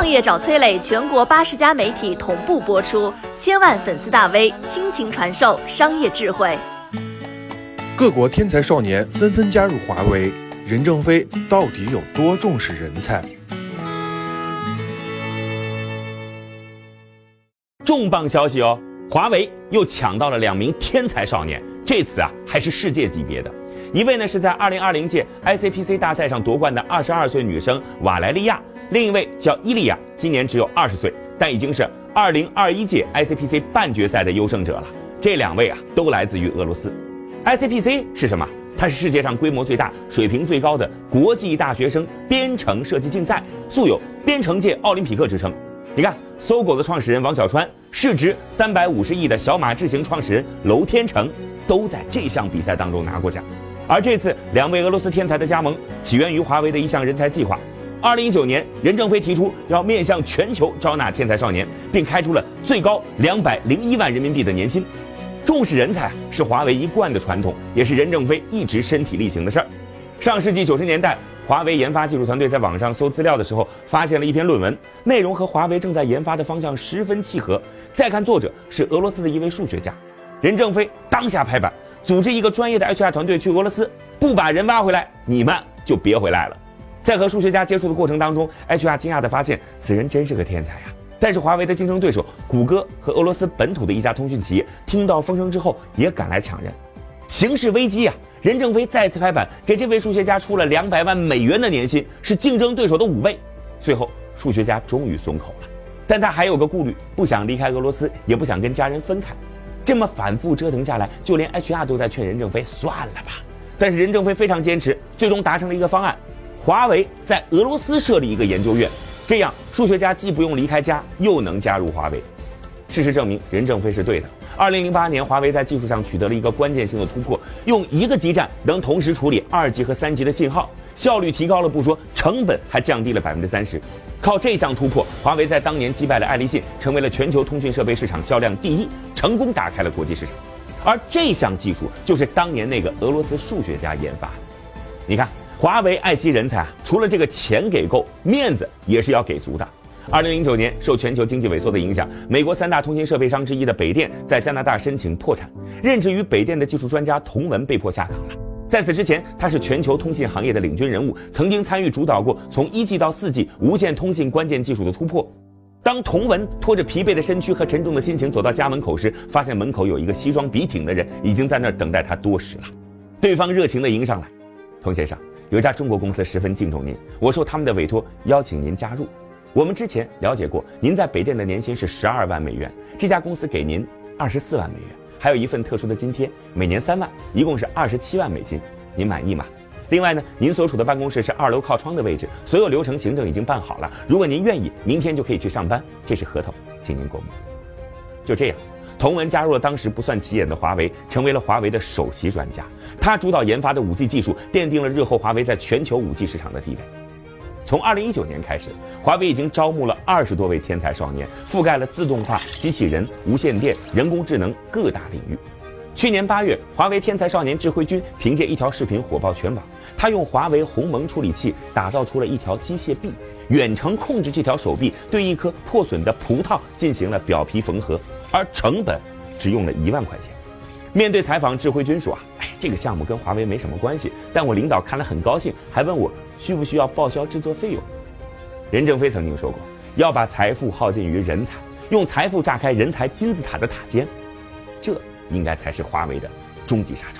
创业找崔磊，全国八十家媒体同步播出，千万粉丝大 V 倾情传授商业智慧。各国天才少年纷纷加入华为，任正非到底有多重视人才？重磅消息哦，华为又抢到了两名天才少年，这次啊还是世界级别的。一位呢是在二零二零届 ICPC 大赛上夺冠的二十二岁女生瓦莱利亚，另一位叫伊利亚，今年只有二十岁，但已经是二零二一届 ICPC 半决赛的优胜者了。这两位啊都来自于俄罗斯。ICPC 是什么？它是世界上规模最大、水平最高的国际大学生编程设计竞赛，素有“编程界奥林匹克”之称。你看，搜狗的创始人王小川，市值三百五十亿的小马智行创始人娄天成，都在这项比赛当中拿过奖。而这次两位俄罗斯天才的加盟，起源于华为的一项人才计划。二零一九年，任正非提出要面向全球招纳天才少年，并开出了最高两百零一万人民币的年薪。重视人才是华为一贯的传统，也是任正非一直身体力行的事儿。上世纪九十年代，华为研发技术团队在网上搜资料的时候，发现了一篇论文，内容和华为正在研发的方向十分契合。再看作者是俄罗斯的一位数学家，任正非当下拍板。组织一个专业的 HR 团队去俄罗斯，不把人挖回来，你们就别回来了。在和数学家接触的过程当中，HR 惊讶地发现，此人真是个天才啊！但是华为的竞争对手谷歌和俄罗斯本土的一家通讯企业听到风声之后，也赶来抢人，形势危机啊！任正非再次拍板，给这位数学家出了两百万美元的年薪，是竞争对手的五倍。最后，数学家终于松口了，但他还有个顾虑，不想离开俄罗斯，也不想跟家人分开。这么反复折腾下来，就连 HR 都在劝任正非算了吧。但是任正非非常坚持，最终达成了一个方案：华为在俄罗斯设立一个研究院，这样数学家既不用离开家，又能加入华为。事实证明，任正非是对的。二零零八年，华为在技术上取得了一个关键性的突破，用一个基站能同时处理二级和三级的信号。效率提高了不说，成本还降低了百分之三十。靠这项突破，华为在当年击败了爱立信，成为了全球通讯设备市场销量第一，成功打开了国际市场。而这项技术就是当年那个俄罗斯数学家研发的。你看，华为爱惜人才啊，除了这个钱给够，面子也是要给足的。二零零九年，受全球经济萎缩的影响，美国三大通信设备商之一的北电在加拿大申请破产，任职于北电的技术专家童文被迫下岗了。在此之前，他是全球通信行业的领军人物，曾经参与主导过从一 G 到四 G 无线通信关键技术的突破。当童文拖着疲惫的身躯和沉重的心情走到家门口时，发现门口有一个西装笔挺的人已经在那儿等待他多时了。对方热情地迎上来：“童先生，有家中国公司十分敬重您，我受他们的委托邀请您加入。我们之前了解过，您在北电的年薪是十二万美元，这家公司给您二十四万美元。”还有一份特殊的津贴，每年三万，一共是二十七万美金，您满意吗？另外呢，您所处的办公室是二楼靠窗的位置，所有流程行政已经办好了。如果您愿意，明天就可以去上班。这是合同，请您过目。就这样，童文加入了当时不算起眼的华为，成为了华为的首席专家。他主导研发的五 G 技术，奠定了日后华为在全球五 G 市场的地位。从二零一九年开始，华为已经招募了二十多位天才少年，覆盖了自动化、机器人、无线电、人工智能各大领域。去年八月，华为天才少年智慧君凭借一条视频火爆全网。他用华为鸿蒙处理器打造出了一条机械臂，远程控制这条手臂，对一颗破损的葡萄进行了表皮缝合，而成本只用了一万块钱。面对采访，智慧君说：“啊，哎，这个项目跟华为没什么关系，但我领导看了很高兴，还问我。”需不需要报销制作费用？任正非曾经说过，要把财富耗尽于人才，用财富炸开人才金字塔的塔尖，这应该才是华为的终极杀招。